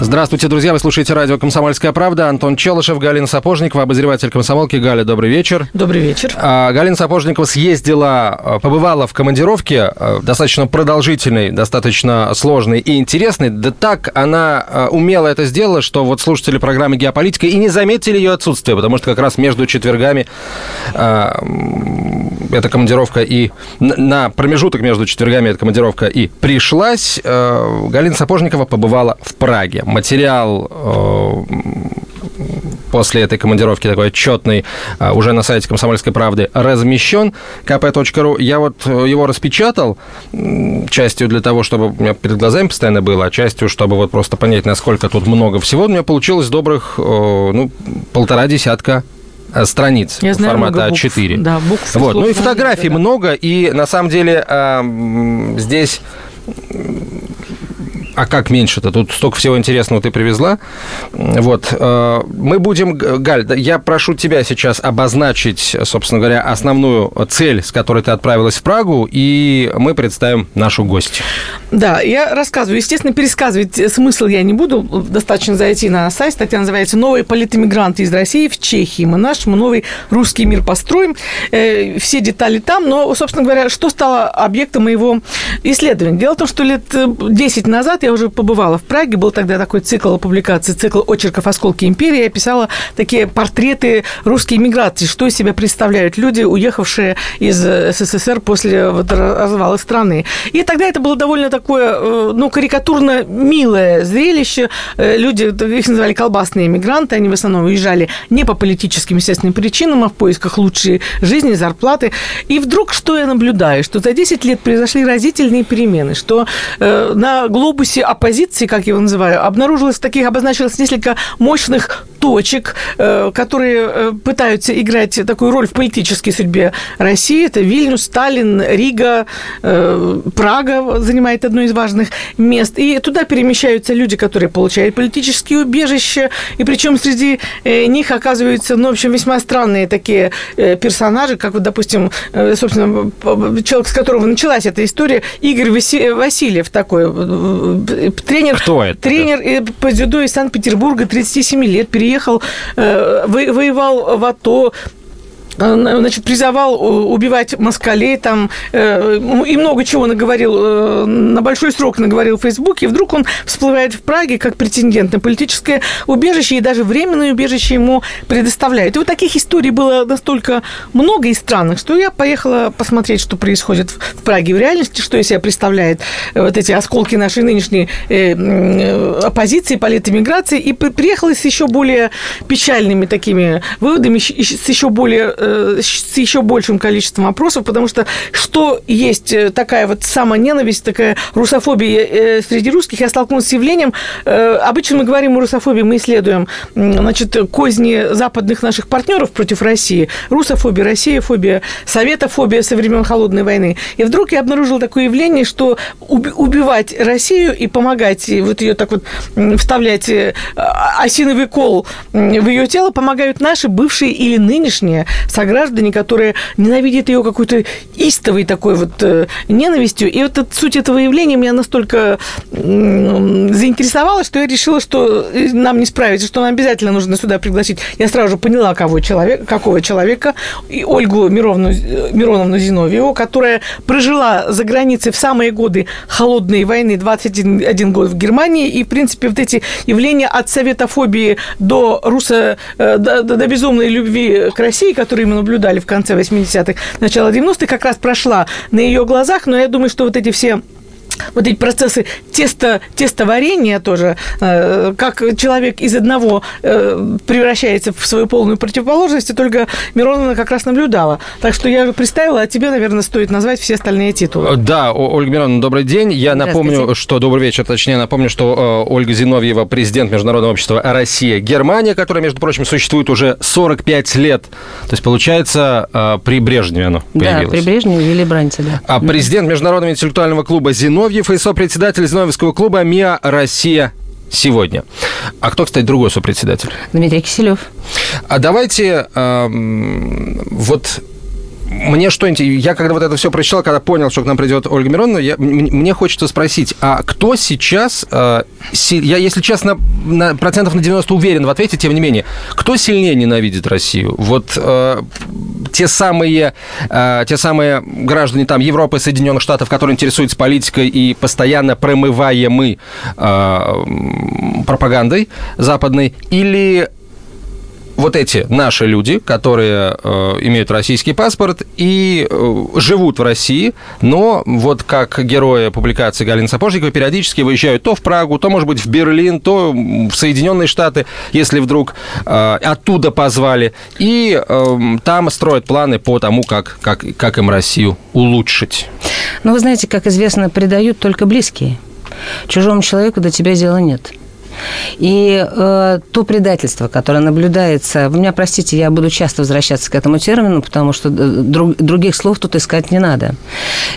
Здравствуйте, друзья. Вы слушаете радио «Комсомольская правда». Антон Челышев, Галина Сапожникова, обозреватель комсомолки. Галя, добрый вечер. Добрый вечер. А, Галина Сапожникова съездила, а, побывала в командировке, а, достаточно продолжительной, достаточно сложной и интересной. Да так она умело это сделала, что вот слушатели программы «Геополитика» и не заметили ее отсутствие, потому что как раз между четвергами эта командировка и на промежуток между четвергами эта командировка и пришлась. Галина Сапожникова побывала в Праге материал э, после этой командировки такой отчетный э, уже на сайте «Комсомольской правды» размещен, kp.ru. Я вот э, его распечатал частью для того, чтобы у меня перед глазами постоянно было, а частью, чтобы вот просто понять, насколько тут много всего. У меня получилось добрых, ну, полтора десятка страниц Я знаю, формата А4. Да, букв. Вот. Ну и фотографий да. много, и на самом деле здесь а как меньше-то? Тут столько всего интересного ты привезла. Вот. Э, мы будем... Галь, я прошу тебя сейчас обозначить, собственно говоря, основную цель, с которой ты отправилась в Прагу, и мы представим нашу гостью. Да, я рассказываю. Естественно, пересказывать смысл я не буду. Достаточно зайти на сайт. Статья называется «Новые политэмигранты из России в Чехии. Мы наш, мы новый русский мир построим». Э, все детали там. Но, собственно говоря, что стало объектом моего исследования? Дело в том, что лет 10 назад я уже побывала в Праге, был тогда такой цикл публикаций, цикл очерков «Осколки империи». Я писала такие портреты русской миграции, что из себя представляют люди, уехавшие из СССР после вот развала страны. И тогда это было довольно такое, э, ну, карикатурно милое зрелище. Э, люди, их называли колбасные мигранты, они в основном уезжали не по политическим, естественным причинам, а в поисках лучшей жизни, зарплаты. И вдруг что я наблюдаю? Что за 10 лет произошли разительные перемены, что э, на глобусе корпусе оппозиции, как я его называю, обнаружилось таких, обозначилось несколько мощных точек, э, которые э, пытаются играть такую роль в политической судьбе России. Это Вильнюс, Сталин, Рига, э, Прага занимает одно из важных мест. И туда перемещаются люди, которые получают политические убежища, и причем среди них оказываются, ну, в общем, весьма странные такие персонажи, как вот, допустим, собственно, человек, с которого началась эта история, Игорь Васильев такой, тренер, Кто это? тренер по дзюдо из Санкт-Петербурга, 37 лет, переехал, э, воевал в АТО, Э, значит, призывал э, убивать москалей там э, и много чего наговорил, на большой срок наговорил в Фейсбуке, и вдруг он всплывает в Праге как претендент на политическое убежище, и даже временное убежище ему предоставляют. И вот таких историй было настолько много и странных, что я поехала посмотреть, что происходит в Праге в реальности, что из себя представляет вот эти осколки нашей нынешней оппозиции, политэмиграции, и приехала с еще более печальными такими выводами, с еще более Э, с еще большим количеством вопросов, потому что что есть э, такая вот самоненависть, такая русофобия э, среди русских, я столкнулась с явлением, обычно мы говорим о русофобии, мы исследуем, значит, козни западных наших партнеров против России, русофобия, россияфобия, советофобия со времен Холодной войны. И вдруг я обнаружила такое явление, что убивать Россию и помогать, и вот ее так вот вставлять осиновый кол в ее тело помогают наши бывшие или нынешние сограждане, которые ненавидят ее какой-то истовой такой вот э, ненавистью. И вот суть этого явления меня настолько заинтересовала, что я решила, что э, нам не справиться, что нам обязательно нужно сюда пригласить. Я сразу же поняла, кого человек, какого человека, и Ольгу Мировну, э, Мироновну Зиновьеву, которая прожила за границей в самые годы холодной войны, 21 год в Германии, и, в принципе, вот эти явления от советофобии до руссо, э, до, до безумной любви к России, которые мы наблюдали в конце 80-х, начало 90-х, как раз прошла на ее глазах, но я думаю, что вот эти все вот эти процессы теста, тестоварения тоже, э, как человек из одного э, превращается в свою полную противоположность, и только Мироновна как раз наблюдала. Так что я представила, а тебе, наверное, стоит назвать все остальные титулы. Да, Ольга Мироновна, добрый день. Я напомню, что... Добрый вечер, точнее, напомню, что э, Ольга Зиновьева, президент Международного общества «Россия-Германия», которая, между прочим, существует уже 45 лет. То есть, получается, при Брежневе оно появилось. Да, при Брежневе или Бранце, да. А президент Международного интеллектуального клуба «Зиновьев» и сопредседатель Зиновьевского клуба МИА «Россия сегодня. А кто, кстати, другой сопредседатель? Дмитрий Киселев. А давайте эм, вот мне что интересно, я когда вот это все прочитал, когда понял, что к нам придет Ольга Мироновна, я, мне хочется спросить, а кто сейчас, э, я, если честно, на процентов на 90 уверен в ответе, тем не менее, кто сильнее ненавидит Россию? Вот э, те самые, э, те самые граждане там Европы, Соединенных Штатов, которые интересуются политикой и постоянно промываемы э, пропагандой западной, или вот эти наши люди, которые э, имеют российский паспорт и э, живут в России, но вот как герои публикации Галины Сапожниковой периодически выезжают то в Прагу, то, может быть, в Берлин, то в Соединенные Штаты, если вдруг э, оттуда позвали, и э, там строят планы по тому, как, как, как им Россию улучшить. Ну, вы знаете, как известно, предают только близкие. Чужому человеку до тебя дела нет. И э, то предательство, которое наблюдается... Вы меня простите, я буду часто возвращаться к этому термину, потому что э, друг, других слов тут искать не надо.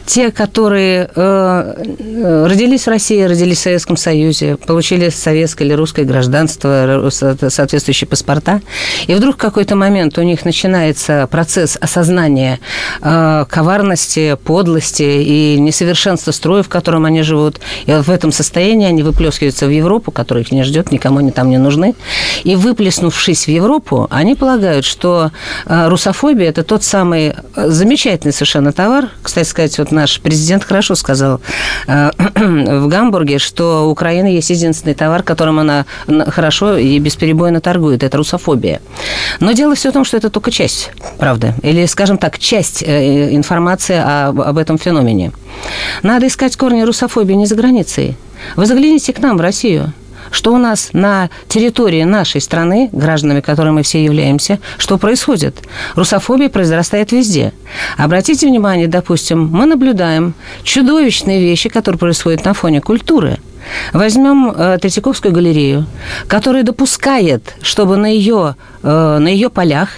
Те, которые э, э, родились в России, родились в Советском Союзе, получили советское или русское гражданство, соответствующие паспорта, и вдруг в какой-то момент у них начинается процесс осознания э, коварности, подлости и несовершенства строя, в котором они живут, и вот в этом состоянии они выплескиваются в Европу, которая их не ждет, никому они там не нужны. И выплеснувшись в Европу, они полагают, что э, русофобия – это тот самый э, замечательный совершенно товар. Кстати сказать, вот наш президент хорошо сказал э, в Гамбурге, что Украина есть единственный товар, которым она хорошо и бесперебойно торгует. Это русофобия. Но дело все в том, что это только часть, правда. Или, скажем так, часть информации об этом феномене. Надо искать корни русофобии не за границей. Вы загляните к нам, в Россию что у нас на территории нашей страны, гражданами которой мы все являемся, что происходит. Русофобия произрастает везде. Обратите внимание, допустим, мы наблюдаем чудовищные вещи, которые происходят на фоне культуры. Возьмем э, Третьяковскую галерею, которая допускает, чтобы на ее, э, на ее полях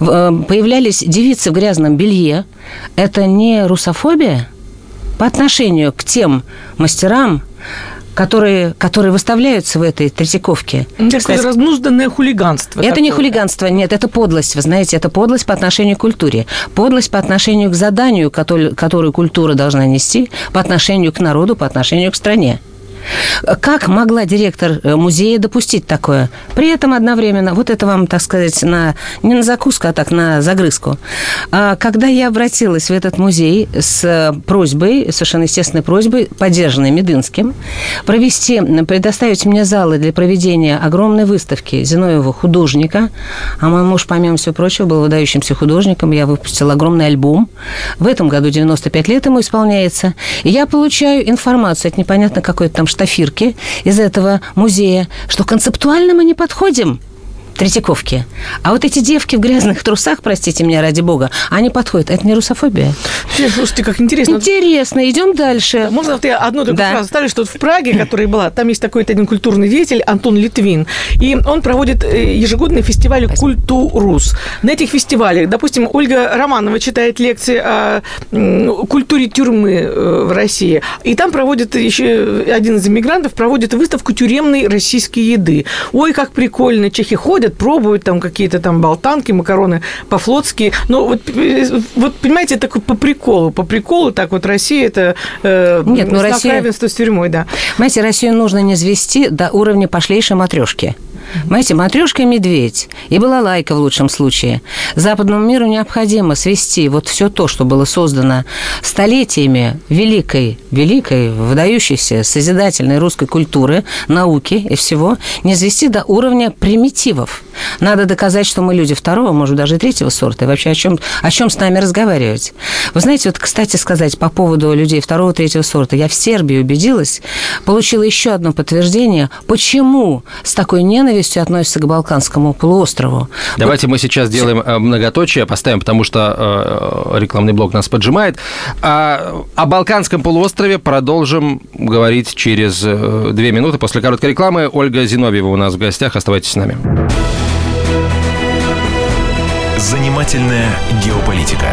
э, появлялись девицы в грязном белье. Это не русофобия? По отношению к тем мастерам, которые, которые выставляются в этой Третьяковке. Ну, такое Кстати, разнужданное хулиганство. Это такое. не хулиганство, нет, это подлость, вы знаете, это подлость по отношению к культуре. Подлость по отношению к заданию, который, которую культура должна нести, по отношению к народу, по отношению к стране. Как могла директор э, музея допустить такое? При этом одновременно, вот это вам, так сказать, на, не на закуску, а так на загрызку. А когда я обратилась в этот музей с просьбой, совершенно естественной просьбой, поддержанной Медынским, провести, предоставить мне залы для проведения огромной выставки Зиновьева художника, а мой муж, помимо всего прочего, был выдающимся художником, я выпустила огромный альбом. В этом году 95 лет ему исполняется. И я получаю информацию от непонятно какой-то там штафирки из этого музея, что концептуально мы не подходим Третьяковки. А вот эти девки в грязных трусах, простите меня, ради бога, они подходят. Это не русофобия. Слушайте, как интересно. Интересно. Идем дальше. Можно вот я одну такую да. фразу ставлю, что вот в Праге, которая была, там есть такой один культурный деятель Антон Литвин, и он проводит э, ежегодный фестиваль «Культурус». На этих фестивалях, допустим, Ольга Романова читает лекции о культуре тюрьмы э, в России, и там проводит еще один из иммигрантов, проводит выставку тюремной российской еды. Ой, как прикольно, чехи ходят, ходят, пробуют там какие-то там болтанки, макароны по-флотски. Но вот, вот понимаете, это такой по приколу, по приколу, так вот Россия это э, Нет, ну Россия... равенство с тюрьмой, да. Понимаете, Россию нужно не звести до уровня пошлейшей матрешки. Понимаете, матрешка и медведь, и была лайка в лучшем случае. Западному миру необходимо свести вот все то, что было создано столетиями великой, великой, выдающейся, созидательной русской культуры, науки и всего, не свести до уровня примитивов. Надо доказать, что мы люди второго, может, даже третьего сорта. И вообще о чем, о чем с нами разговаривать? Вы знаете, вот, кстати сказать, по поводу людей второго, третьего сорта, я в Сербии убедилась, получила еще одно подтверждение, почему с такой ненавистью относятся к Балканскому полуострову. Давайте вот... мы сейчас сделаем э, многоточие, поставим, потому что э, рекламный блок нас поджимает. А, о Балканском полуострове продолжим говорить через э, две минуты после короткой рекламы. Ольга Зиновьева у нас в гостях. Оставайтесь с нами. Занимательная геополитика.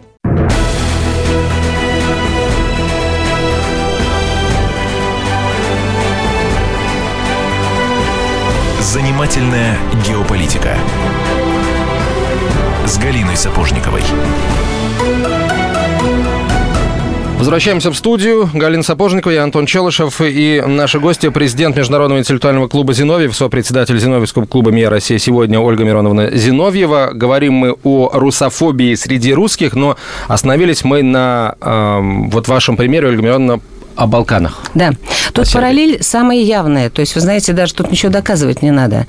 Занимательная геополитика с Галиной Сапожниковой. Возвращаемся в студию. Галина Сапожникова, я Антон Челышев и наши гости, президент Международного интеллектуального клуба «Зиновьев», сопредседатель Зиновьевского клуба «МИА Россия» сегодня Ольга Мироновна Зиновьева. Говорим мы о русофобии среди русских, но остановились мы на э, вот вашем примере, Ольга Мироновна, о Балканах. Да. Тут Спасибо. параллель самая явная. То есть, вы знаете, даже тут ничего доказывать не надо.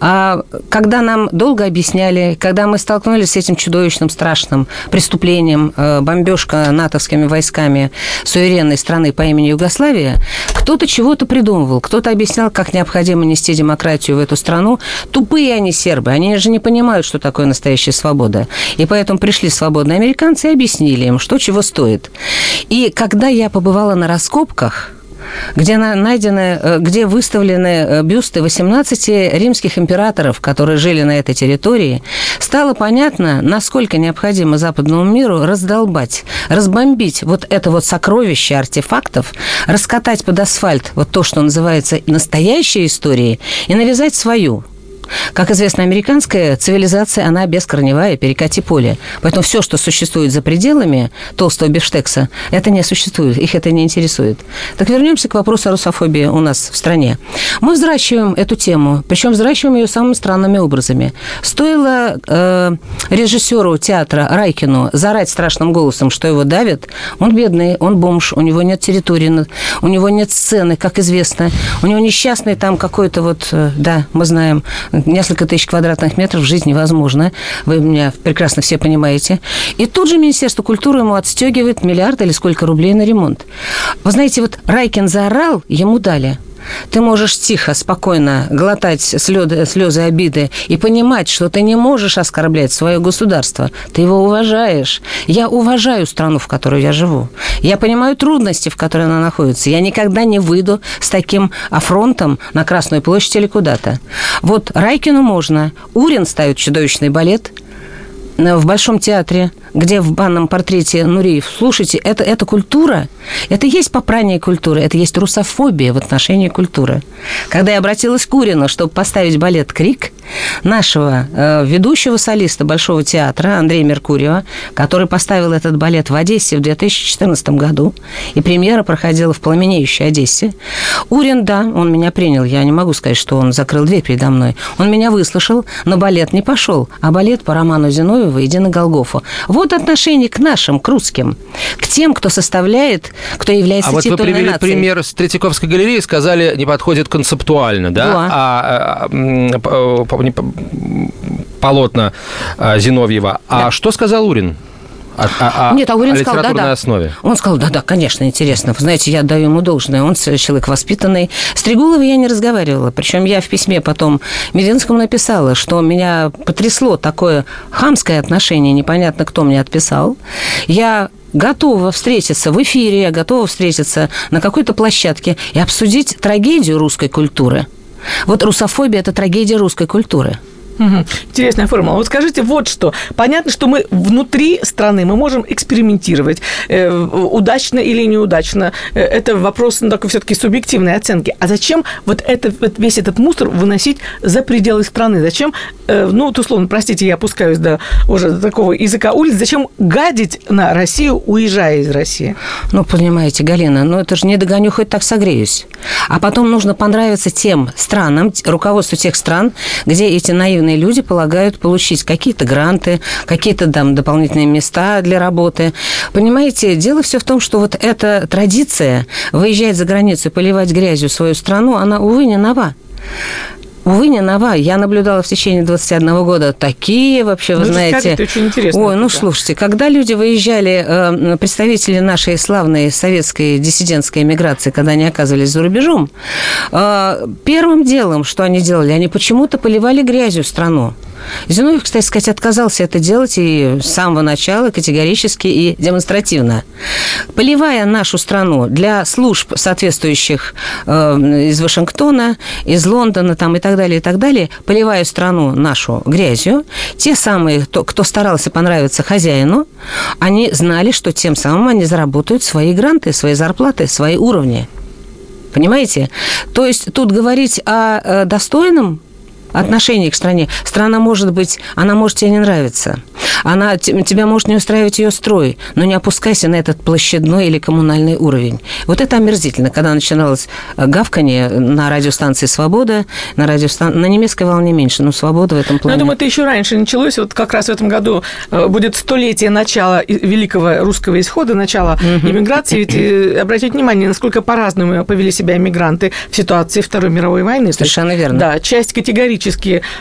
А когда нам долго объясняли, когда мы столкнулись с этим чудовищным, страшным преступлением, э, бомбежка натовскими войсками суверенной страны по имени Югославия, кто-то чего-то придумывал, кто-то объяснял, как необходимо нести демократию в эту страну. Тупые они сербы, они же не понимают, что такое настоящая свобода. И поэтому пришли свободные американцы и объяснили им, что чего стоит. И когда я побывала на раскопках, где найдены, э, где выставлены э, бюсты 18 римских императоров, которые жили на этой территории, стало понятно, насколько необходимо западному миру раздолбать, разбомбить вот это вот сокровище артефактов, раскатать под асфальт вот то, что называется настоящей историей, и навязать свою. Как известно, американская цивилизация, она бескорневая, перекати поле. Поэтому все, что существует за пределами толстого бифштекса, это не существует, их это не интересует. Так вернемся к вопросу о русофобии у нас в стране. Мы взращиваем эту тему, причем взращиваем ее самыми странными образами. Стоило э, режиссеру театра Райкину зарать страшным голосом, что его давят, он бедный, он бомж, у него нет территории, у него нет сцены, как известно, у него несчастный там какой-то вот, э, да, мы знаем, несколько тысяч квадратных метров жить невозможно. Вы меня прекрасно все понимаете. И тут же Министерство культуры ему отстегивает миллиард или сколько рублей на ремонт. Вы знаете, вот Райкин заорал, ему дали – ты можешь тихо, спокойно глотать слезы, слезы обиды и понимать, что ты не можешь оскорблять свое государство. Ты его уважаешь. Я уважаю страну, в которой я живу. Я понимаю трудности, в которой она находится. Я никогда не выйду с таким афронтом на Красную площадь или куда-то. Вот Райкину можно. Урин ставит чудовищный балет в Большом театре где в банном портрете Нуриев. Слушайте, это, это культура, это есть попрание культуры, это есть русофобия в отношении культуры. Когда я обратилась к Урину, чтобы поставить балет «Крик», нашего э, ведущего солиста Большого театра Андрея Меркурьева, который поставил этот балет в Одессе в 2014 году, и премьера проходила в пламенеющей Одессе. Урин, да, он меня принял, я не могу сказать, что он закрыл дверь передо мной. Он меня выслушал, но балет не пошел, а балет по роману Зиновьева «Иди на Голгофу». Вот отношение к нашим, к русским, к тем, кто составляет, кто является а вот вы привели нацией. пример с Третьяковской галереи, сказали, не подходит концептуально, да? да. А, а, полотна а, Зиновьева. А что сказал Урин? А, а, а, Нет, Аурин сказал, да, да. основе. Он сказал, да, да, конечно, интересно. Вы знаете, я даю ему должное. Он человек воспитанный. С Трегуловой я не разговаривала. Причем я в письме потом Мединскому написала, что меня потрясло такое хамское отношение. Непонятно, кто мне отписал. Я готова встретиться в эфире, я готова встретиться на какой-то площадке и обсудить трагедию русской культуры. Вот русофобия – это трагедия русской культуры. Угу. Интересная формула. Вот скажите вот что. Понятно, что мы внутри страны мы можем экспериментировать, э, удачно или неудачно. Э, это вопрос ну, такой все-таки субъективной оценки. А зачем вот это, вот весь этот мусор выносить за пределы страны? Зачем, э, ну, вот условно, простите, я опускаюсь до уже до такого языка улиц, зачем гадить на Россию, уезжая из России? Ну, понимаете, Галина, ну это же не догоню, хоть так согреюсь. А потом нужно понравиться тем странам, руководству тех стран, где эти наивные активные люди полагают получить какие-то гранты, какие-то там дополнительные места для работы. Понимаете, дело все в том, что вот эта традиция выезжать за границу и поливать грязью свою страну, она, увы, не нова. Увы, не нова. Я наблюдала в течение 21 года такие вообще, вы Ну, знаете... расскажите, очень интересно Ой, ну это. слушайте, когда люди выезжали, э, представители нашей славной советской диссидентской эмиграции, когда они оказывались за рубежом, э, первым делом, что они делали, они почему-то поливали грязью страну. Зиновьев, кстати сказать, отказался это делать и с самого начала категорически и демонстративно. Поливая нашу страну для служб соответствующих э, из Вашингтона, из Лондона там, и так далее, и так далее, поливая страну нашу грязью, те самые, кто, кто старался понравиться хозяину, они знали, что тем самым они заработают свои гранты, свои зарплаты, свои уровни. Понимаете? То есть тут говорить о э, достойном отношении к стране. Страна может быть, она может тебе не нравиться. Она, тебя может не устраивать ее строй, но не опускайся на этот площадной или коммунальный уровень. Вот это омерзительно, когда начиналось э, гавканье на радиостанции «Свобода», на, радиостан... на немецкой волне меньше, но «Свобода» в этом Ну, плане. я думаю, это еще раньше началось. Вот как раз в этом году э, будет столетие начала великого русского исхода, начала иммиграции. Ведь э, обратите внимание, насколько по-разному повели себя иммигранты в ситуации Второй мировой войны. Совершенно верно. Да, часть категорически,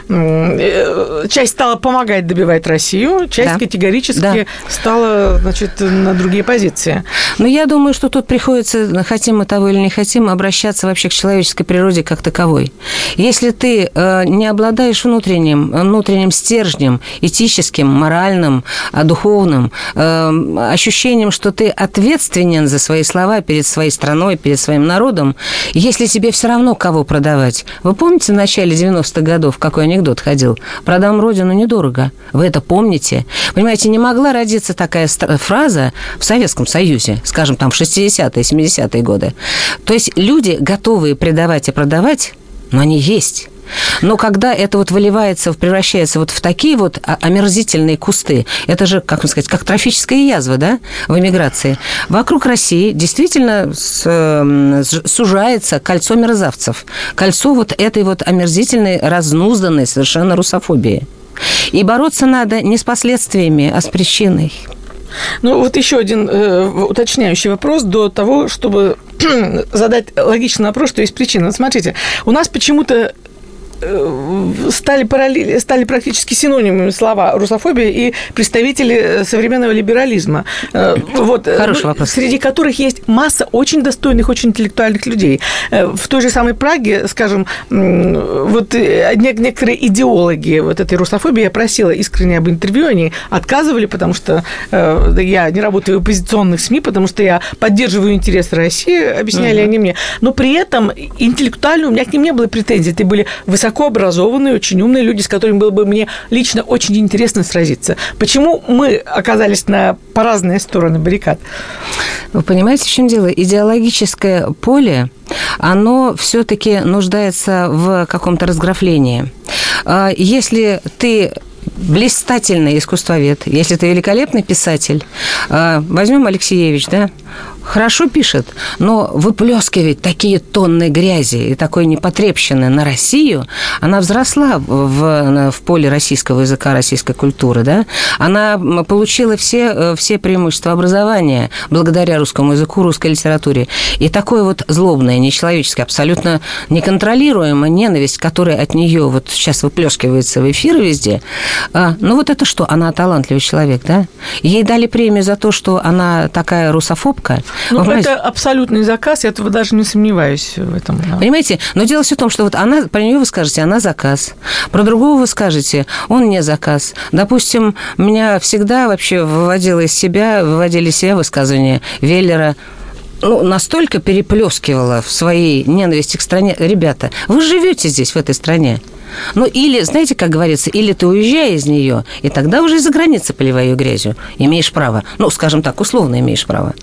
м, э, часть стала помогать добивать Россию, часть Да. категорически Да. стала, значит, на другие позиции. Но я думаю, что тут приходится, хотим мы того или не хотим, обращаться вообще к человеческой природе как таковой. Если ты э, не обладаешь внутренним, внутренним стержнем, этическим, моральным, э, духовным, э, ощущением, что ты ответственен за свои слова перед своей страной, перед своим народом, если тебе все равно кого продавать. Вы помните в начале 90-х годов, какой анекдот ходил? Продам родину недорого. Вы это помните? Понимаете, не могла родиться такая фраза в Советском Союзе, скажем, там в 60-е, 70-е годы. То есть люди, готовые предавать и продавать, но они есть. Но когда это вот выливается, превращается вот в такие вот омерзительные кусты, это же, как сказать, как трофическая язва, да, в эмиграции. Вокруг России действительно сужается кольцо мерзавцев. Кольцо вот этой вот омерзительной, разнузданной совершенно русофобии. И бороться надо не с последствиями, а с причиной. Ну, вот еще один э, уточняющий вопрос до того, чтобы задать логичный вопрос, что есть причина. Вот смотрите, у нас почему-то стали, параллели, стали практически синонимами слова русофобия и представители э, современного либерализма. Э, Вот, э, Хороший ну, вопрос. Среди которых есть масса очень достойных, очень интеллектуальных людей. Э, В той же самой Праге, скажем, вот э, не- некоторые идеологи вот этой русофобии, я просила искренне об интервью, они отказывали, потому что э, я не работаю в оппозиционных СМИ, потому что я поддерживаю интересы России, объясняли они мне. Но при этом интеллектуально у меня к ним не было претензий. Это были высокообразованные, очень умные люди, с которыми было бы мне лично очень интересно сразиться. Почему мы оказались на, по разные стороны баррикад? Вы понимаете, в чем дело? Идеологическое поле, оно все-таки нуждается в каком-то разграфлении. А, Если ты блистательный искусствовед, если ты великолепный писатель, а, возьмем Алексеевич, да, хорошо пишет, но выплескивает такие тонны грязи и такой непотребщины на Россию, она взросла в, в поле российского языка, российской культуры, да, она получила все, э, все преимущества образования благодаря русскому языку, русской литературе. И такое вот злобное, нечеловеческое, абсолютно неконтролируемая ненависть, которая от нее вот сейчас выплескивается в эфир везде, а, ну вот это что? Она талантливый человек, да? Ей дали премию за то, что она такая русофобка. Ну, Вы понимаете? это абсолютный заказ, я этого даже не сомневаюсь в этом. да. Понимаете? Но дело все в том, что вот она, про нее вы скажете, она заказ. Про другого вы скажете, он не заказ. Допустим, меня всегда вообще выводило из себя, выводили из себя высказывания Веллера, ну, настолько переплескивала в своей ненависти к стране. Ребята, вы живете здесь, в этой стране. Ну, или, знаете, как говорится, или ты уезжай из нее, и тогда уже из-за границы поливай ее грязью. Имеешь право. Ну, скажем так, условно имеешь право.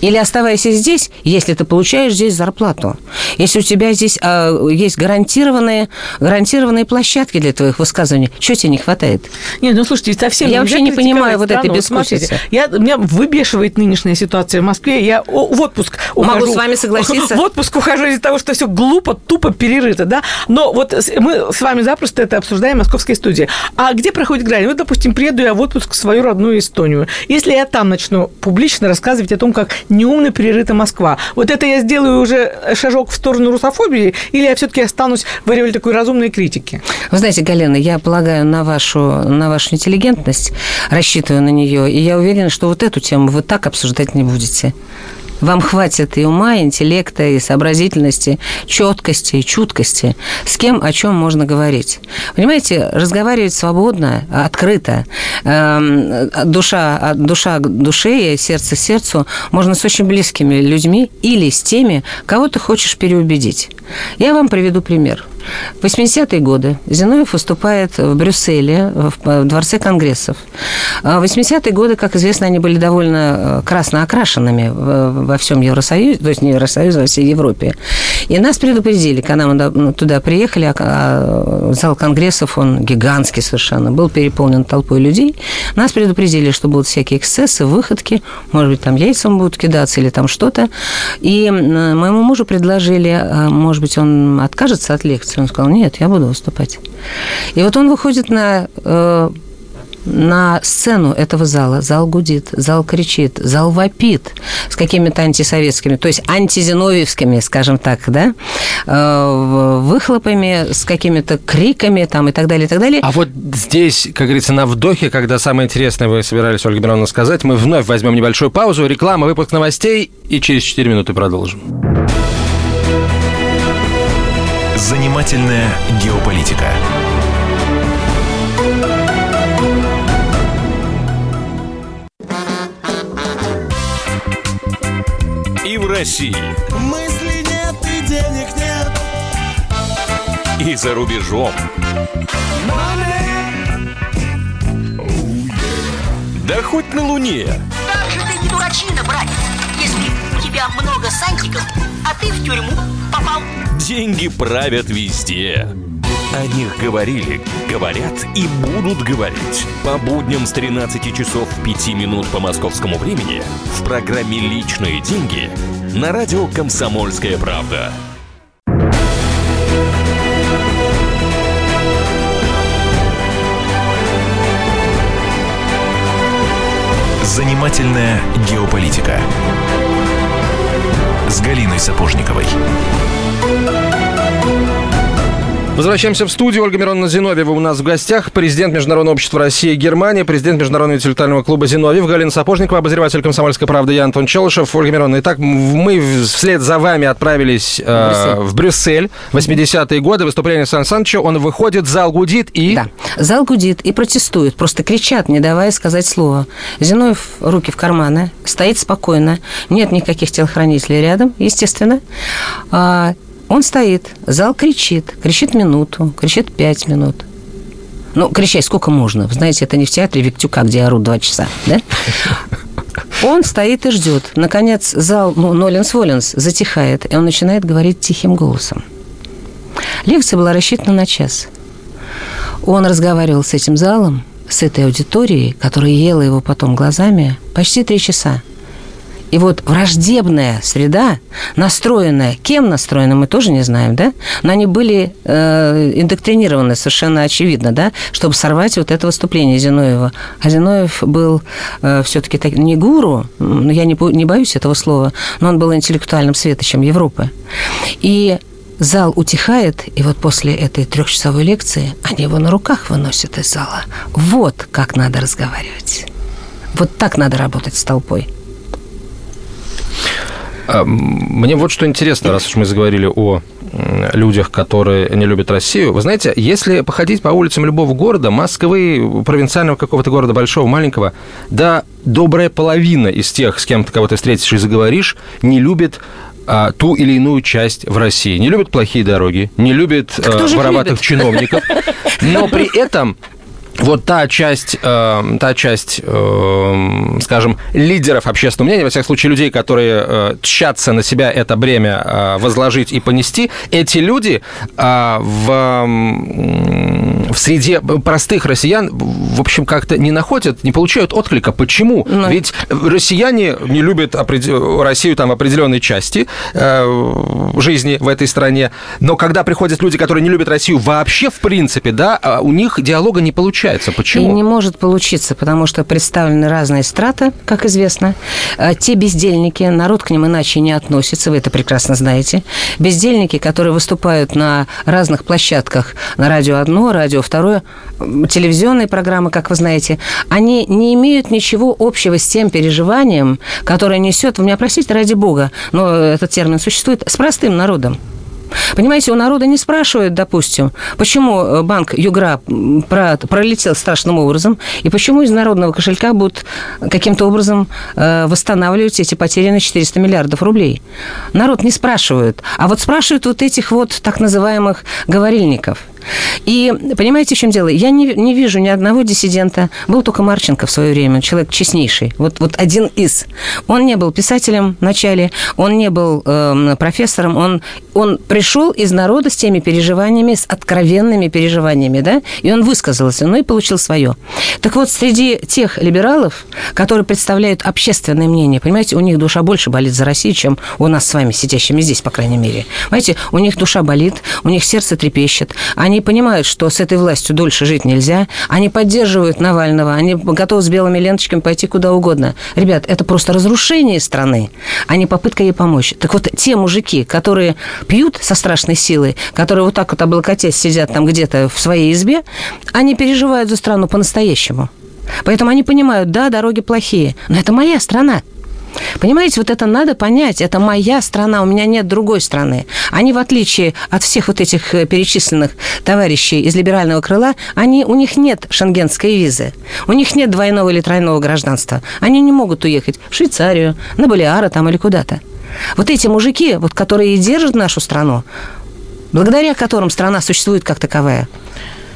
Или оставайся здесь, если ты получаешь здесь зарплату. Если у тебя здесь а, есть гарантированные, гарантированные площадки для твоих высказываний, чего тебе не хватает? Нет, ну слушайте, совсем Я вообще не понимаю вот этой бескусицы. Я, меня выбешивает нынешняя ситуация в Москве. Я в отпуск Могу ухожу. с вами согласиться. В отпуск ухожу из-за того, что все глупо, тупо перерыто, да. Но вот мы с вами вами запросто это обсуждаем в московской студии. А где проходит грань? Вот, допустим, приеду я в отпуск в свою родную Эстонию. Если я там начну публично рассказывать о том, как неумно перерыта Москва, вот это я сделаю уже шажок в сторону русофобии, или я все-таки останусь в ореоле такой разумной критики? Вы знаете, Галина, я полагаю на вашу, на вашу интеллигентность, рассчитываю на нее, и я уверена, что вот эту тему вы так обсуждать не будете. Вам хватит и ума, и интеллекта, и сообразительности, четкости, и чуткости, с кем о чем можно говорить. Понимаете, разговаривать свободно, открыто, эм, душа, душа душе и сердце сердцу можно с очень близкими людьми или с теми, кого ты хочешь переубедить. Я вам приведу пример. В 80-е годы Зиновьев выступает в Брюсселе, в Дворце Конгрессов. А в 80-е годы, как известно, они были довольно э, красно окрашенными во всем Евросоюзе, то есть не Евросоюзе, а во всей Европе. И нас предупредили, когда мы туда приехали, а, а зал Конгрессов, он гигантский совершенно, был переполнен толпой людей. Нас предупредили, что будут всякие эксцессы, выходки, может быть, там яйцам будут кидаться или там что-то. И моему мужу предложили, может быть, он откажется от лекции. Он сказал, нет, я буду выступать. И вот он выходит на э, на сцену этого зала. Зал гудит, зал кричит, зал вопит с какими-то антисоветскими, то есть антизиновьевскими, скажем так, да, э, выхлопами, с какими-то криками там и так далее, и так далее. А вот здесь, как говорится, на вдохе, когда самое интересное вы собирались, Ольга Мироновна, сказать, мы вновь возьмем небольшую паузу, реклама, выпуск новостей и через 4 минуты продолжим. Занимательная геополитика. И в России. Мысли нет и денег нет. И за рубежом. Да хоть на Луне. Как же ты не дурачина, братец, если у тебя много сантиков, а ты в тюрьму попал. Деньги правят везде. О них говорили, говорят и будут говорить. По будням с 13 часов 5 минут по московскому времени в программе «Личные деньги» на радио «Комсомольская правда». Занимательная геополитика с Галиной Сапожниковой. Возвращаемся в студию. Ольга Мироновна Зиновьева у нас в гостях. Президент Международного общества России и Германии, президент Международного интеллектуального клуба Зиновьев, Галина Сапожникова, обозреватель «Комсомольской правды» я Антон Челышев. Ольга Мироновна, итак, мы вслед за вами отправились э, в Брюссель. 80-е годы, выступление Сан Саныча. Он выходит, зал гудит и... Да, зал гудит и протестует, просто кричат, не давая сказать слово. Зиновьев руки в карманы, стоит спокойно, нет никаких телохранителей рядом, естественно. Он стоит, зал кричит, кричит минуту, кричит пять минут. Ну, кричать сколько можно? Вы знаете, это не в театре Виктюка, где орут два часа, да? Он стоит и ждет. Наконец, зал, ну, Ноленс-Воленс затихает, и он начинает говорить тихим голосом. Лекция была рассчитана на час. Он разговаривал с этим залом, с этой аудиторией, которая ела его потом глазами, почти три часа. И вот враждебная среда, настроенная, кем настроена, мы тоже не знаем, да? Но они были э, индоктринированы совершенно очевидно, да, чтобы сорвать вот это выступление Зиновьева. А Зиновьев был э, все-таки так, не гуру, я не, не боюсь этого слова, но он был интеллектуальным светочем Европы. И зал утихает, и вот после этой трехчасовой лекции они его на руках выносят из зала. Вот как надо разговаривать. Вот так надо работать с толпой. А, мне вот что интересно, раз уж мы заговорили о людях, которые не любят Россию. Вы знаете, если походить по улицам любого города, Москвы, провинциального какого-то города, большого, маленького, да, добрая половина из тех, с кем ты кого-то встретишь и заговоришь, не любит а, ту или иную часть в России. Не любит плохие дороги, не любит а, вороватых любит? чиновников, но при этом вот та часть, э, та часть, э, скажем, лидеров общественного мнения, во всяком случае, людей, которые э, тщатся на себя это бремя э, возложить и понести, эти люди э, в, м, в среде простых россиян, в общем, как-то не находят, не получают отклика. Почему? Ну. Ведь россияне не любят опред- Россию там в определенной части э, жизни в этой стране, но когда приходят люди, которые не любят Россию вообще, в принципе, да, а у них диалога не получается. Почему? И не может получиться, потому что представлены разные страты, как известно. А Те бездельники, народ к ним иначе не относится, вы это прекрасно знаете. Бездельники, которые выступают на разных площадках, на радио одно, радио второе, телевизионные программы, как вы знаете, они не имеют ничего общего с тем переживанием, которое несет, вы меня простите, ради бога, но этот термин существует, с простым народом. Понимаете, у народа не спрашивают, допустим, почему э, банк Югра пролетел страшным образом, и почему из народного кошелька будут каким-то образом э, восстанавливать эти потерянные 400 миллиардов рублей. Народ не спрашивают. А вот спрашивают вот этих вот так называемых говорильников. И понимаете, в чем дело? Я не, не вижу ни одного диссидента. Был только Марченко в свое время, человек честнейший. Вот, вот один из. Он не был писателем вначале, он не был эм, профессором, он, он пришел из народа с теми переживаниями, с откровенными переживаниями, да, и он высказался, ну и получил свое. Так вот, среди тех либералов, которые представляют общественное мнение, понимаете, у них душа больше болит за Россию, чем у нас с вами, сидящими здесь, по крайней мере. Понимаете, у них душа болит, у них сердце трепещет, они понимают, что с этой властью дольше жить нельзя, они поддерживают Навального, они готовы с белыми ленточками пойти куда угодно. Ребят, это просто разрушение страны, а не попытка ей помочь. Так вот, те мужики, которые пьют со страшной силой, которые вот так вот облокотясь сидят там где-то в своей избе, они переживают за страну по-настоящему. Поэтому они понимают, да, дороги плохие, но это моя страна. Понимаете, вот это надо понять. Это моя страна, у меня нет другой страны. Они, в отличие от всех вот этих э, перечисленных товарищей из либерального крыла, они, у них нет шенгенской визы. У них нет двойного или тройного гражданства. Они не могут уехать в Швейцарию, на Балиары там или куда-то. Вот эти мужики, вот, которые и держат нашу страну, благодаря которым страна существует как таковая,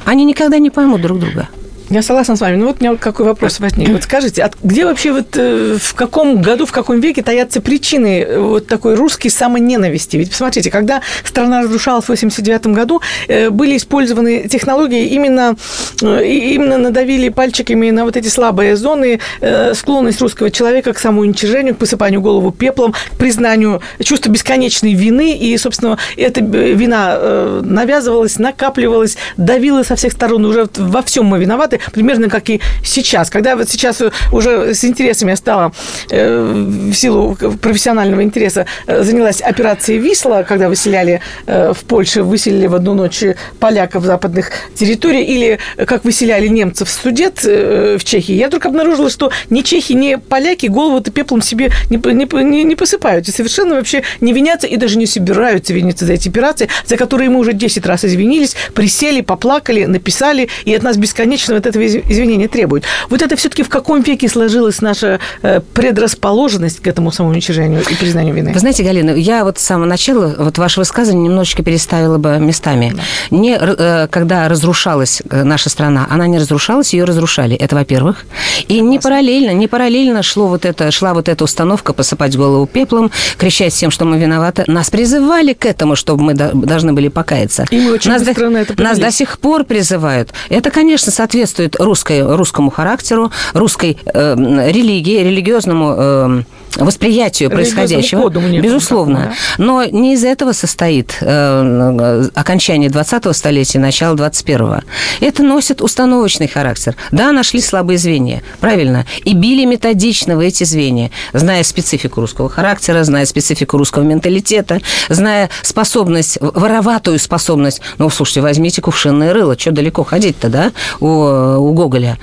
они никогда не поймут друг друга. Я согласна с вами. Ну вот у меня какой вопрос возник. Вот скажите, от- где вообще вот э, в каком году, в каком веке таятся причины э, вот такой русской самоненависти? Ведь посмотрите, когда страна разрушалась в 89 году, э, были использованы технологии, именно, э, именно надавили пальчиками на вот эти слабые зоны, э, склонность русского человека к самоуничижению, к посыпанию голову пеплом, к признанию чувства бесконечной вины. И, собственно, эта э, вина э, навязывалась, накапливалась, давила со всех сторон. Уже во всем мы виноваты, примерно как и сейчас. Когда вот сейчас уже с интересами я стала, э, в силу профессионального интереса, э, занялась операцией «Висла», когда выселяли э, в Польше, выселили в одну ночь поляков западных территорий, или э, как выселяли немцев с Судет э, в Чехии, я вдруг обнаружила, что ни чехи, ни поляки голову-то пеплом себе не, не, не, не посыпают. И совершенно вообще не винятся и даже не собираются виниться за эти операции, за которые мы уже 10 раз извинились, присели, поплакали, написали, и от нас бесконечно вот этого из- извинения требуют. Вот это все-таки в каком веке сложилась наша э, предрасположенность к этому самоуничижению и признанию вины? Вы знаете, Галина, я вот с самого начала вот ваше высказывание немножечко переставила бы местами. Не, э, когда разрушалась э, наша страна, она не разрушалась, ее разрушали. Это во-первых. И не параллельно, не параллельно шло вот это, шла вот эта установка посыпать голову пеплом, кричать всем, что мы виноваты. Нас призывали к этому, чтобы мы до- должны были покаяться. И мы очень нас, быстро до, на это нас до сих пор призывают. Это, конечно, соответствует русской, русскому характеру, русской э, религии, религиозному э, восприятию происходящего. некому Безусловно. такому, Но не из этого состоит э, окончание 20-го столетия, начало 21-го. Это носит установочный характер. Да, нашли слабые звенья, правильно. И били методично в эти звенья, зная специфику русского характера, зная специфику русского менталитета, зная способность, вороватую способность. Ну, слушайте, возьмите кувшинное рыло, что далеко ходить-то, да, у, у Гоголя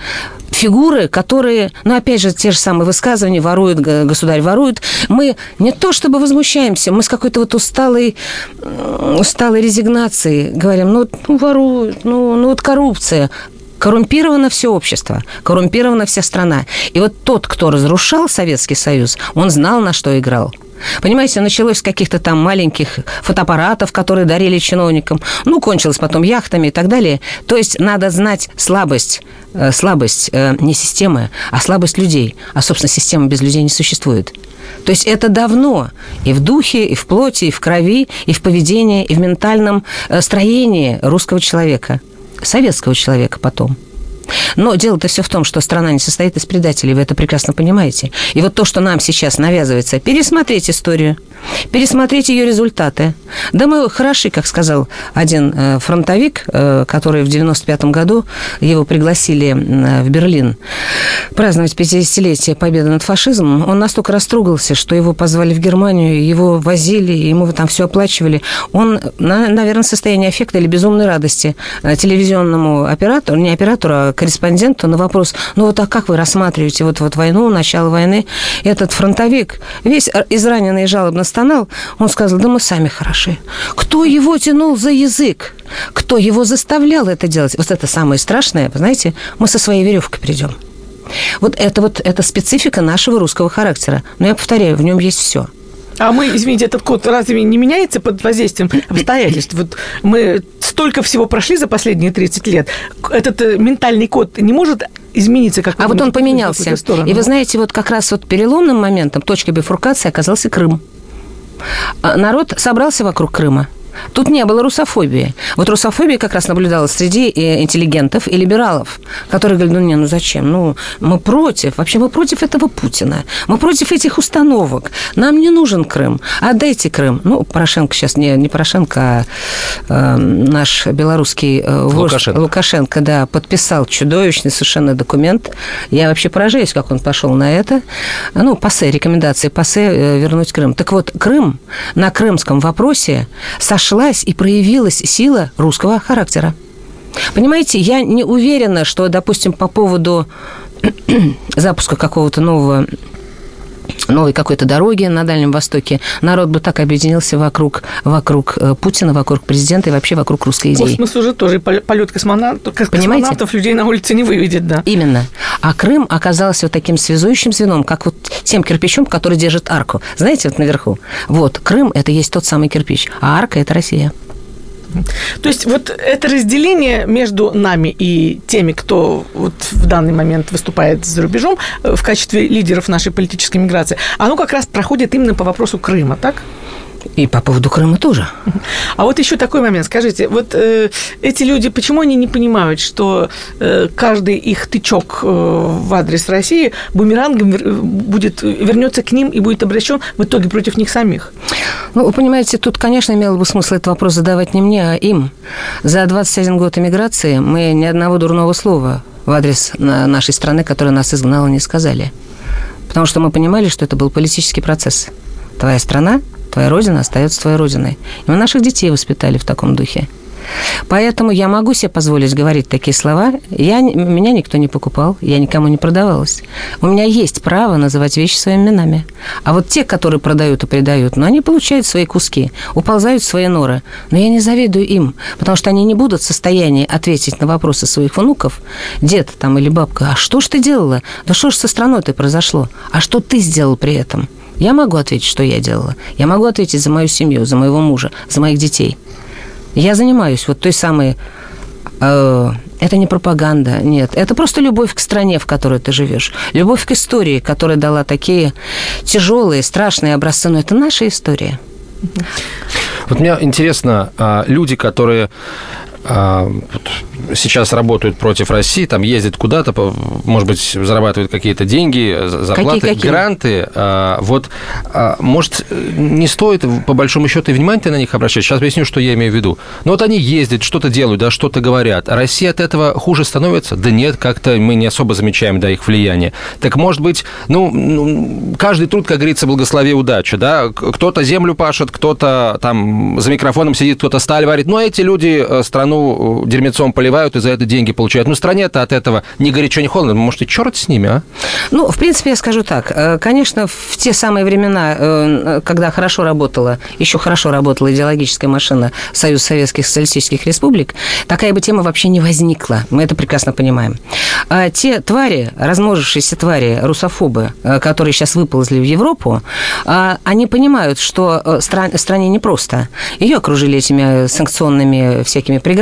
фигуры, которые, ну, опять же, те же самые высказывания, воруют, г- государь ворует. Мы не то чтобы возмущаемся, мы с какой-то вот усталой, усталой резигнацией говорим, ну, ну воруют, ну, ну, вот коррупция. Коррумпировано все общество, коррумпирована вся страна. И вот тот, кто разрушал Советский Союз, он знал, на что играл. Понимаете, началось с каких-то там маленьких фотоаппаратов, которые дарили чиновникам, ну, кончилось потом яхтами и так далее. То есть надо знать слабость, э, слабость э, не системы, а слабость людей. А, собственно, система без людей не существует. То есть это давно и в духе, и в плоти, и в крови, и в поведении, и в ментальном э, строении русского человека, советского человека потом. Но дело-то все в том, что страна не состоит из предателей, вы это прекрасно понимаете. И вот то, что нам сейчас навязывается, пересмотреть историю, пересмотреть ее результаты. Да мы хороши, как сказал один э, фронтовик, э, который в 95 году его пригласили в Берлин праздновать 50-летие победы над фашизмом. Он настолько растрогался, что его позвали в Германию, его возили, ему там все оплачивали. Он, наверное, в состоянии аффекта или безумной радости э, телевизионному оператору, не оператору, а корреспонденту на вопрос, ну вот а как вы рассматриваете вот, вот войну, начало войны? Этот фронтовик, весь израненный и жалобно стонал, он сказал, да мы сами хороши. Кто его тянул за язык? Кто его заставлял это делать? Вот это самое страшное, знаете, мы со своей веревкой придем. Вот это вот это специфика нашего русского характера. Но я повторяю, в нем есть все. А мы, извините, этот код разве не меняется под воздействием обстоятельств? Вот мы столько всего прошли за последние 30 лет. Этот э, ментальный код не может измениться как А вот он поменялся. И вы знаете, вот как раз вот переломным моментом, точкой бифуркации оказался Крым. А народ собрался вокруг Крыма. Тут не было русофобии. Вот русофобия как раз наблюдалась среди э, интеллигентов и либералов, которые говорят, ну не, ну зачем? Ну, мы против, вообще мы против этого Путина. Мы против этих установок. Нам не нужен Крым. Отдайте Крым. Ну, Порошенко сейчас не, не Порошенко, а э, наш белорусский э, вождь Лукашенко. Лукашенко, да, подписал чудовищный совершенно документ. Я вообще поражаюсь, как он пошел на это. Ну, ПАСЕ, рекомендации ПАСЕ э, вернуть Крым. Так вот, Крым на крымском вопросе сошел сошлась и проявилась сила русского характера. Понимаете, я не уверена, что, допустим, по поводу запуска какого-то нового новой какой-то дороги на Дальнем Востоке, народ бы так объединился вокруг, вокруг э, Путина, вокруг президента и вообще вокруг русской идеи. Космос уже тоже полет космонавтов, космонавтов людей на улице не выведет, да. Именно. А Крым оказался вот таким связующим звеном, как вот тем кирпичом, который держит арку. Знаете, вот наверху. Вот, Крым – это есть тот самый кирпич, а арка – это Россия. То есть вот это разделение между нами и теми, кто вот в данный момент выступает за рубежом э, в качестве лидеров нашей политической миграции, оно как раз проходит именно по вопросу Крыма, так? И по поводу Крыма тоже. А вот еще такой момент. Скажите, вот э, эти люди, почему они не понимают, что э, каждый их тычок э, в адрес России бумерангом вер, будет, вернется к ним и будет обращен в итоге против них самих? Ну, вы понимаете, тут, конечно, имело бы смысл этот вопрос задавать не мне, а им. За 21 год эмиграции мы ни одного дурного слова в адрес нашей страны, которая нас изгнала, не сказали. Потому что мы понимали, что это был политический процесс. Твоя страна Твоя родина остается твоей родиной. И мы наших детей воспитали в таком духе. Поэтому я могу себе позволить говорить такие слова. Я, меня никто не покупал, я никому не продавалась. У меня есть право называть вещи своими именами. А вот те, которые продают и предают, ну, они получают свои куски, уползают в свои норы. Но я не завидую им, потому что они не будут в состоянии ответить на вопросы своих внуков, дед там или бабка, а что ж ты делала? Да что ж со страной-то произошло? А что ты сделал при этом? Я могу ответить, что я делала. Я могу ответить за мою семью, за моего мужа, за моих детей. Я занимаюсь вот той самой... Э, это не пропаганда, нет. Это просто любовь к стране, в которой ты живешь. Любовь к истории, которая дала такие тяжелые, страшные образцы. Но это наша история. Вот мне интересно, а, люди, которые сейчас работают против России, там ездят куда-то, может быть, зарабатывают какие-то деньги, зарплаты, какие, какие? гранты. А, вот, а, может, не стоит, по большому счету, и внимание на них обращать. Сейчас объясню, что я имею в виду. Но вот они ездят, что-то делают, да, что-то говорят. А Россия от этого хуже становится? Да нет, как-то мы не особо замечаем, да, их влияние. Так, может быть, ну, ну каждый труд, как говорится, благослови удача, да. Кто-то землю пашет, кто-то там за микрофоном сидит, кто-то сталь варит. Но эти люди э, страну страну э, дерьмецом поливают и за это деньги получают. Ну, стране-то от этого ни горячо, ни холодно. Может, и черт с ними, а? Ну, в принципе, я скажу так. Э, Конечно, в те самые времена, э, когда хорошо работала, еще хорошо работала идеологическая машина Союз Советских Социалистических Республик, такая бы тема вообще не возникла. Мы это прекрасно понимаем. А те твари, размножившиеся твари, русофобы, которые сейчас выползли в Европу, они понимают, что стра- стране непросто. Ее окружили этими санкционными всякими преградами.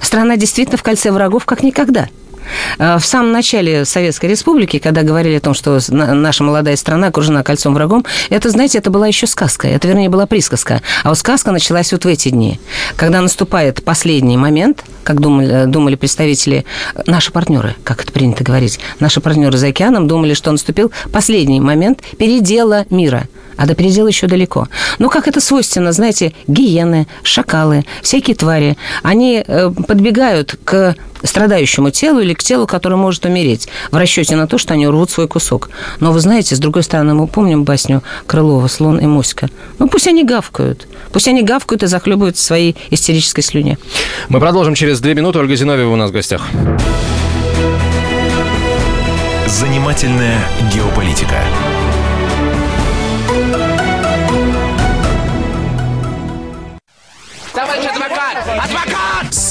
Страна действительно в кольце врагов как никогда. А В самом начале Советской Республики, когда говорили о том, что на- наша молодая страна окружена кольцом врагом, это, знаете, это была еще сказка. Это, вернее, была присказка. А вот сказка началась вот в эти дни, когда наступает последний момент, как думали, думали представители, э, наши партнеры, как это принято говорить, наши партнеры за океаном думали, что наступил последний момент передела мира. А до предела еще далеко. Но как это свойственно, знаете, гиены, шакалы, всякие твари, они э, подбегают к страдающему телу или к телу, которое может умереть, в расчете на то, что они урвут свой кусок. Но вы знаете, с другой стороны, мы помним басню Крылова «Слон и моська». Ну, пусть они гавкают. Пусть они гавкают и захлебывают в своей истерической слюне. Мы продолжим через две минуты. Ольга Зиновьева у нас в гостях. Занимательная геополитика.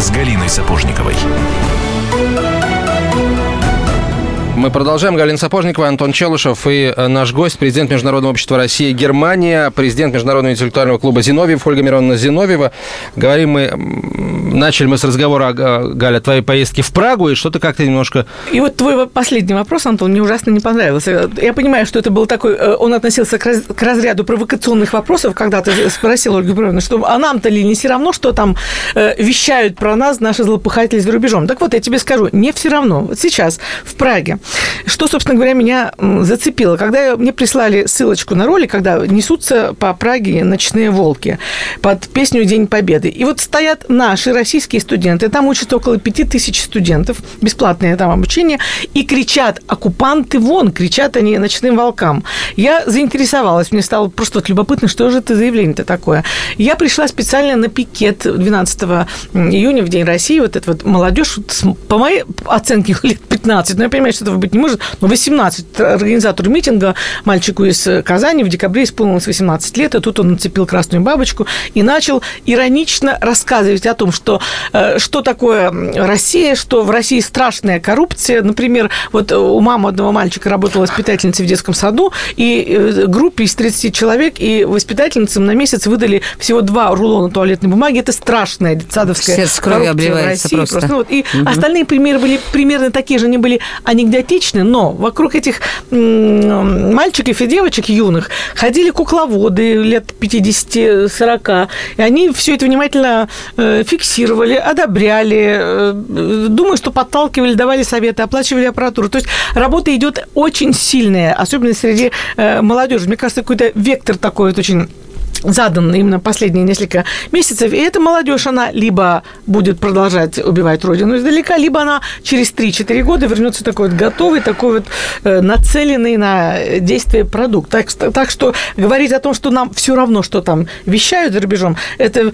С Галиной Сапожниковой. Мы продолжаем. Галина Сапожникова, Антон Челышев и э, наш гость, президент Международного общества России Германия, президент Международного интеллектуального клуба Зиновьев, Ольга Мироновна Зиновьева. Говорим мы, начали мы с разговора, Галя, твоей поездки в Прагу, и что-то как-то немножко... И вот твой последний вопрос, Антон, мне ужасно не понравился. Я понимаю, что это был такой, э, он относился к, к разряду провокационных вопросов, когда ты спросил Ольгу Петровну, что а нам-то ли не все равно, что там э, вещают про нас наши злопыхатели за рубежом. Так вот, я тебе скажу, не все равно. Вот сейчас в Праге, что, собственно говоря, меня зацепило, когда мне прислали ссылочку на ролик, когда несутся по Праге ночные волки под песню «День Победы». И вот стоят наши российские студенты, там учатся около пяти тысяч студентов, бесплатное там обучение, и кричат «Оккупанты вон!» кричат они ночным волкам. Я заинтересовалась, мне стало просто вот любопытно, что же это заявление-то такое. Я пришла специально на пикет 12 июня, в День России, вот эта вот молодежь, по моей оценке, лет 15, но я понимаю, что быть не может, но 18 организатор митинга, мальчику из э, Казани, в декабре исполнилось 18 лет, и тут он нацепил красную бабочку и начал иронично рассказывать о том, что э, что такое Россия, что в России страшная коррупция. Например, вот э, у мамы одного мальчика работала воспитательницей в детском саду, и группе из 30 человек, и воспитательницам на месяц выдали всего два рулона туалетной бумаги. Это страшная детсадовская Сердце в обливается России. просто. Ну, вот, и остальные примеры были примерно такие же, они были анекдотичны, но вокруг этих мальчиков и девочек юных ходили кукловоды лет 50-40, и они все это внимательно э, фиксировали, одобряли, э, думаю, что подталкивали, давали советы, оплачивали аппаратуру. То есть работа идет очень сильная, особенно среди э, молодежи. Мне кажется, какой-то вектор такой вот очень задан именно последние несколько месяцев. И эта молодежь, она либо будет продолжать убивать Родину издалека, либо она через 3-4 года вернется такой вот готовый, такой вот э, нацеленный на действие продукт. Так, так что говорить о том, что нам все равно, что там вещают за рубежом, это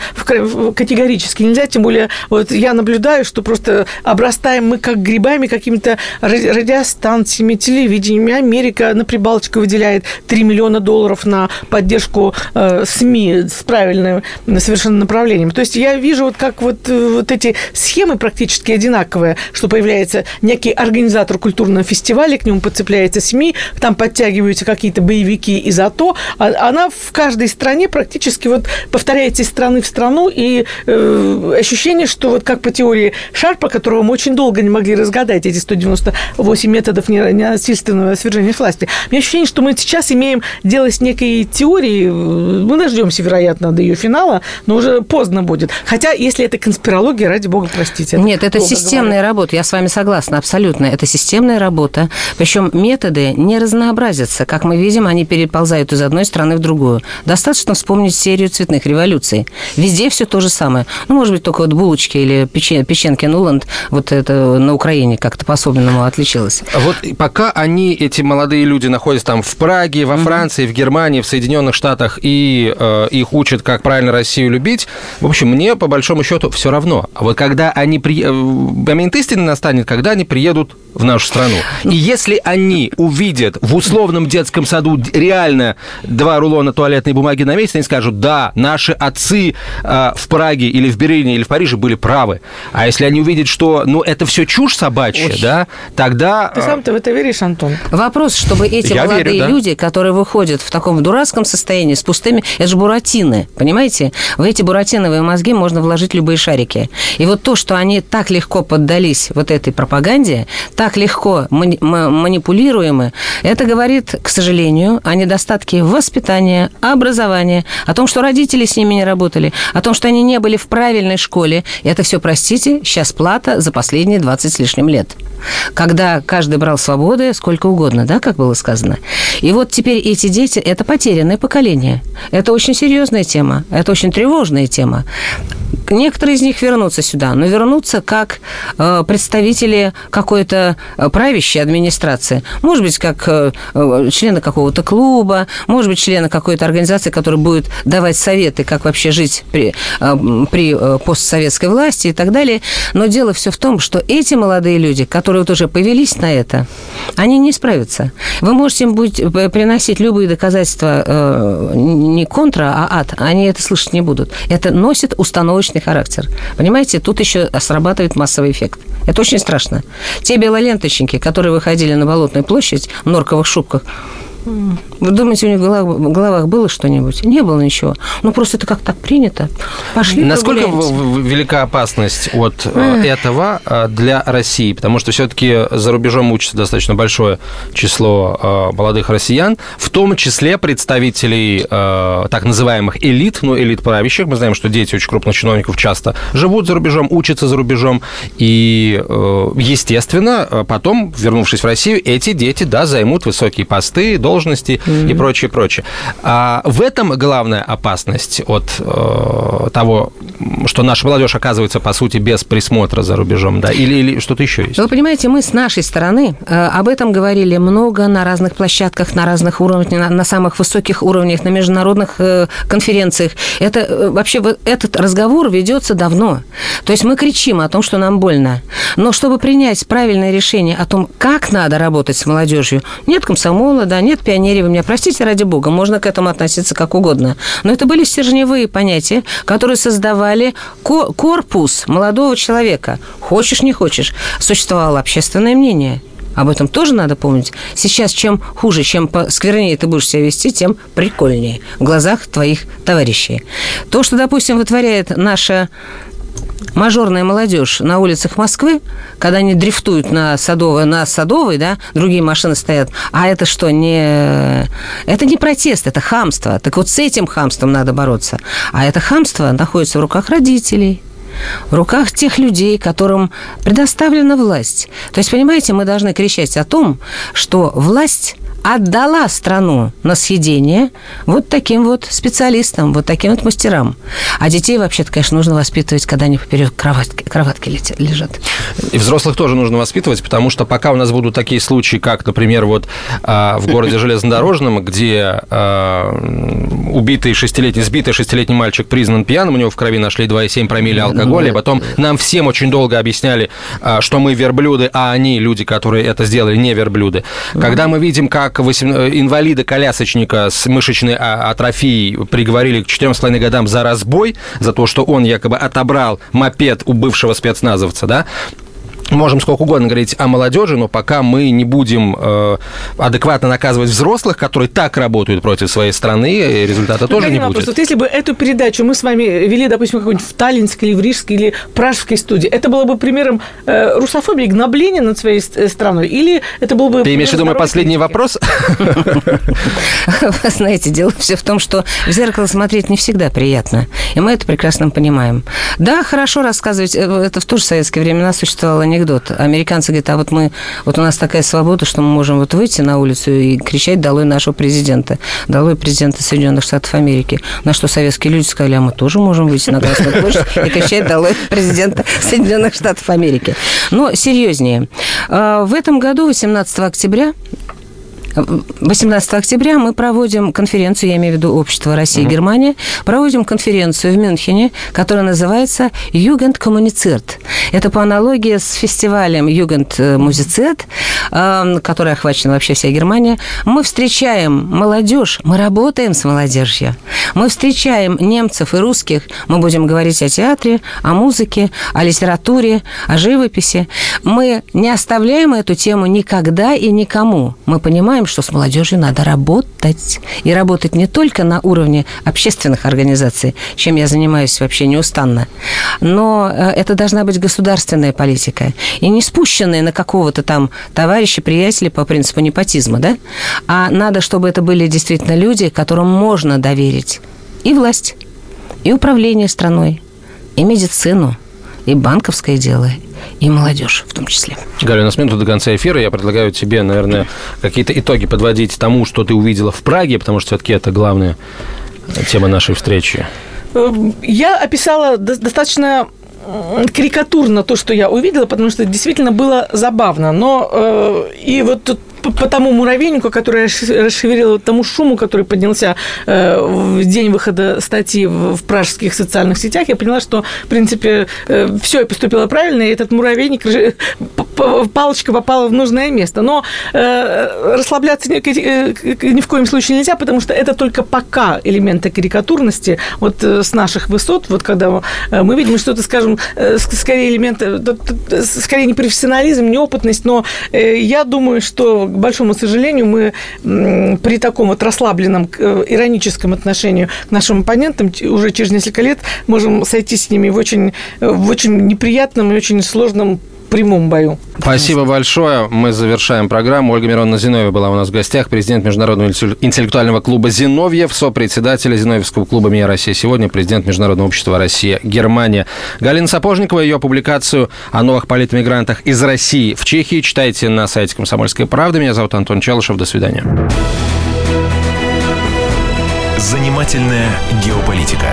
категорически нельзя. Тем более, вот я наблюдаю, что просто обрастаем мы как грибами какими-то ради- радиостанциями, телевидениями. Америка на Прибалтику выделяет 3 миллиона долларов на поддержку э, СМИ с правильным совершенно направлением. То есть я вижу, вот как вот, э, вот эти схемы практически одинаковые, что появляется некий организатор культурного фестиваля, к нему подцепляется СМИ, там подтягиваются какие-то боевики из АТО, а она в каждой стране практически вот повторяется из страны в страну, и э, ощущение, что вот как по теории Шарпа, которого мы очень долго не могли разгадать, эти 198 методов не- ненасильственного свержения власти, у меня ощущение, что мы сейчас имеем дело с некой теорией, ну, дождемся, вероятно, до ее финала, но уже поздно будет. Хотя, если это конспирология, ради бога, простите. Нет, это системная говорю. работа, я с вами согласна, абсолютно. Это системная работа. Причем методы не разнообразятся. Как мы видим, они переползают из одной страны в другую. Достаточно вспомнить серию цветных революций. Везде все то же самое. Ну, может быть, только вот булочки или печен- печенки Нуланд, вот это на Украине как-то по-особенному отличилось. А Вот пока они, эти молодые люди, находятся там в Праге, во Франции, в Германии, в Соединенных Штатах, и э, их учат, как правильно Россию любить, в общем, мне, по большому счету, все равно. А вот когда они... При... э, Момент истины настанет, когда они приедут в нашу страну. И если они увидят в условном детском саду реально два рулона туалетной бумаги на месяц, они скажут, да, наши отцы э, в Праге или в Берлине или в Париже были правы. А если они увидят, что, ну, это все чушь собачья, да, тогда... Ты сам-то в это веришь, Антон? Вопрос, чтобы эти Я молодые верю, да. люди, которые выходят в таком дурацком состоянии, с пустыми, это же буратины, понимаете? В эти буратиновые мозги можно вложить любые шарики. И вот то, что они так легко поддались вот этой пропаганде, так легко мани- ма- манипулируемы, это говорит, к сожалению, о недостатке воспитания, образования, о том, что родители с ними не работали, о том, что они не были в правильной школе. И это все, простите, сейчас плата за последние 20 с лишним лет. Когда каждый брал свободы сколько угодно, да, как было сказано. И вот теперь эти дети – это потерянное поколение. Это очень серьезная тема, это очень тревожная тема. Некоторые из них вернутся сюда, но вернутся как э, представители какой-то э, правящей администрации. Может быть, как э, э, члены какого-то клуба, может быть, члены какой-то организации, которая будет давать советы, как вообще жить при, э, при э, постсоветской власти и так далее. Но дело все в том, что эти молодые люди, которые вот уже повелись на это, они не справятся. Вы можете им быть, приносить любые доказательства э, контра, а ад. Они это слышать не будут. Это носит установочный характер. Понимаете, тут еще срабатывает массовый эффект. Это очень страшно. Те белоленточники, которые выходили на Болотную площадь в норковых шубках, вы думаете, у них в головах, в головах было что-нибудь? Не было ничего. Ну, просто это как так принято. Пошли Насколько велика опасность от э, этого э, для России? Потому что все-таки за рубежом учится достаточно большое число э, молодых россиян, в том числе представителей так называемых элит, ну, элит правящих. Мы знаем, что дети очень крупных чиновников часто живут за рубежом, учатся за рубежом. И, естественно, потом, вернувшись в Россию, эти дети, да, займут высокие посты, должности и прочее, прочее. А в этом главная опасность от э, того, что наша молодежь оказывается, по сути, без присмотра за рубежом, да, или, или что-то еще есть? Вы понимаете, мы с нашей стороны э, об этом говорили много на разных площадках, на разных уровнях, на, на самых высоких уровнях, на международных э, конференциях. Это э, вообще вот этот разговор ведется давно. То есть мы кричим о том, что нам больно. Но чтобы принять правильное решение о том, как надо работать с молодежью, нет комсомола, да, нет пионерии, меня простите, ради бога, можно к этому относиться как угодно. Но это были стержневые понятия, которые создавали ко- корпус молодого человека. Хочешь, не хочешь. Существовало общественное мнение. Об этом тоже надо помнить. Сейчас чем хуже, чем сквернее ты будешь себя вести, тем прикольнее в глазах твоих товарищей. То, что, допустим, вытворяет наша мажорная молодежь на улицах Москвы, когда они дрифтуют на Садовой, на Садовой, да, другие машины стоят, а это что, не... Это не протест, это хамство. Так вот с этим хамством надо бороться. А это хамство находится в руках родителей, в руках тех людей, которым предоставлена власть. То есть, понимаете, мы должны кричать о том, что власть отдала страну на съедение вот таким вот специалистам, вот таким вот мастерам. А детей вообще-то, конечно, нужно воспитывать, когда они поперек кроватки, кроватки летят- лежат. И взрослых тоже нужно воспитывать, потому что пока у нас будут такие случаи, как, например, вот а, в городе Железнодорожном, где а, убитый шестилетний, сбитый шестилетний мальчик признан пьяным, у него в крови нашли 2,7 промилле алкоголя, потом нам всем очень долго объясняли, а, что мы верблюды, а они, люди, которые это сделали, не верблюды. Когда мы видим, как восем- инвалида-колясочника с мышечной а, атрофией приговорили к 4,5 годам за разбой, за то, что он якобы отобрал мопед у бывшего спецназовца, да, можем сколько угодно говорить о молодежи, но пока мы не будем э, адекватно наказывать взрослых, которые так работают против своей страны, результата тоже не вопрос. будет. Вот если бы эту передачу мы с вами вели, допустим, какой-нибудь в Таллинской или в Рижской или Пражской студии, это было бы примером э, русофобии, гнобления над своей э, страной? Или это был бы... Ты имеешь в виду мой последний вопрос? Вы знаете, дело все в том, что в зеркало смотреть не всегда приятно. И мы это прекрасно понимаем. Да, хорошо рассказывать. Э, это в тоже советские времена существовал анекдот. Американцы говорят, а вот мы, вот у нас такая свобода, что мы можем вот выйти на улицу и кричать «Долой нашего президента!» «Долой президента Соединенных Штатов Америки!» На что советские люди сказали, а мы тоже можем выйти на Красную площадь и кричать «Долой президента Соединенных Штатов Америки!» Но серьезнее. А, в этом году, 18 октября, 18 октября мы проводим конференцию, я имею в виду Общество России и Германия, проводим конференцию в Мюнхене, которая называется «Югент коммуницирт». Это по аналогии с фестивалем «Югент музицет», эм, который охвачен вообще вся Германия. Мы встречаем молодежь, мы работаем с молодежью. Мы встречаем немцев и русских, мы будем говорить о театре, о музыке, о литературе, о живописи. Мы не оставляем эту тему никогда и никому. Мы понимаем, что с молодежью надо работать. И работать не только на уровне общественных организаций, чем я занимаюсь вообще неустанно, но э, это должна быть государственная политика. И не спущенная на какого-то там товарища, приятеля по принципу непотизма, да? А надо, чтобы это были действительно люди, которым можно доверить и власть, и управление страной, и медицину, и банковское дело, и молодежь в том числе. Галя, у нас минуту до конца эфира. Я предлагаю тебе, наверное, какие-то итоги подводить тому, что ты увидела в Праге, потому что все-таки это главная тема нашей встречи. Эм, я описала достаточно карикатурно то, что я увидела, потому что действительно было забавно. Но э, и вот тут по тому муравейнику, который расшевелил, тому шуму, который поднялся э, в день выхода статьи в, в пражских социальных сетях, я поняла, что, в принципе, э, все поступило правильно, и этот муравейник, палочка попала в нужное место. Но э, расслабляться ни, ни в коем случае нельзя, потому что это только пока элементы карикатурности вот с наших высот, вот когда мы видим что-то, скажем, скорее элементы, скорее не профессионализм, неопытность, но я думаю, что большому сожалению, мы при таком вот расслабленном э, ироническом отношении к нашим оппонентам уже через несколько лет можем сойти с ними в очень, в очень неприятном и очень сложном прямом бою. Спасибо большое. Мы завершаем программу. Ольга Мироновна Зиновьева была у нас в гостях, президент Международного интеллектуального клуба «Зиновьев», сопредседатель Зиновьевского клуба «Мия Россия сегодня», президент Международного общества «Россия. Германия». Галина Сапожникова, ее публикацию о новых политмигрантах из России в Чехии читайте на сайте «Комсомольской правды». Меня зовут Антон Челышев. До свидания. Занимательная геополитика.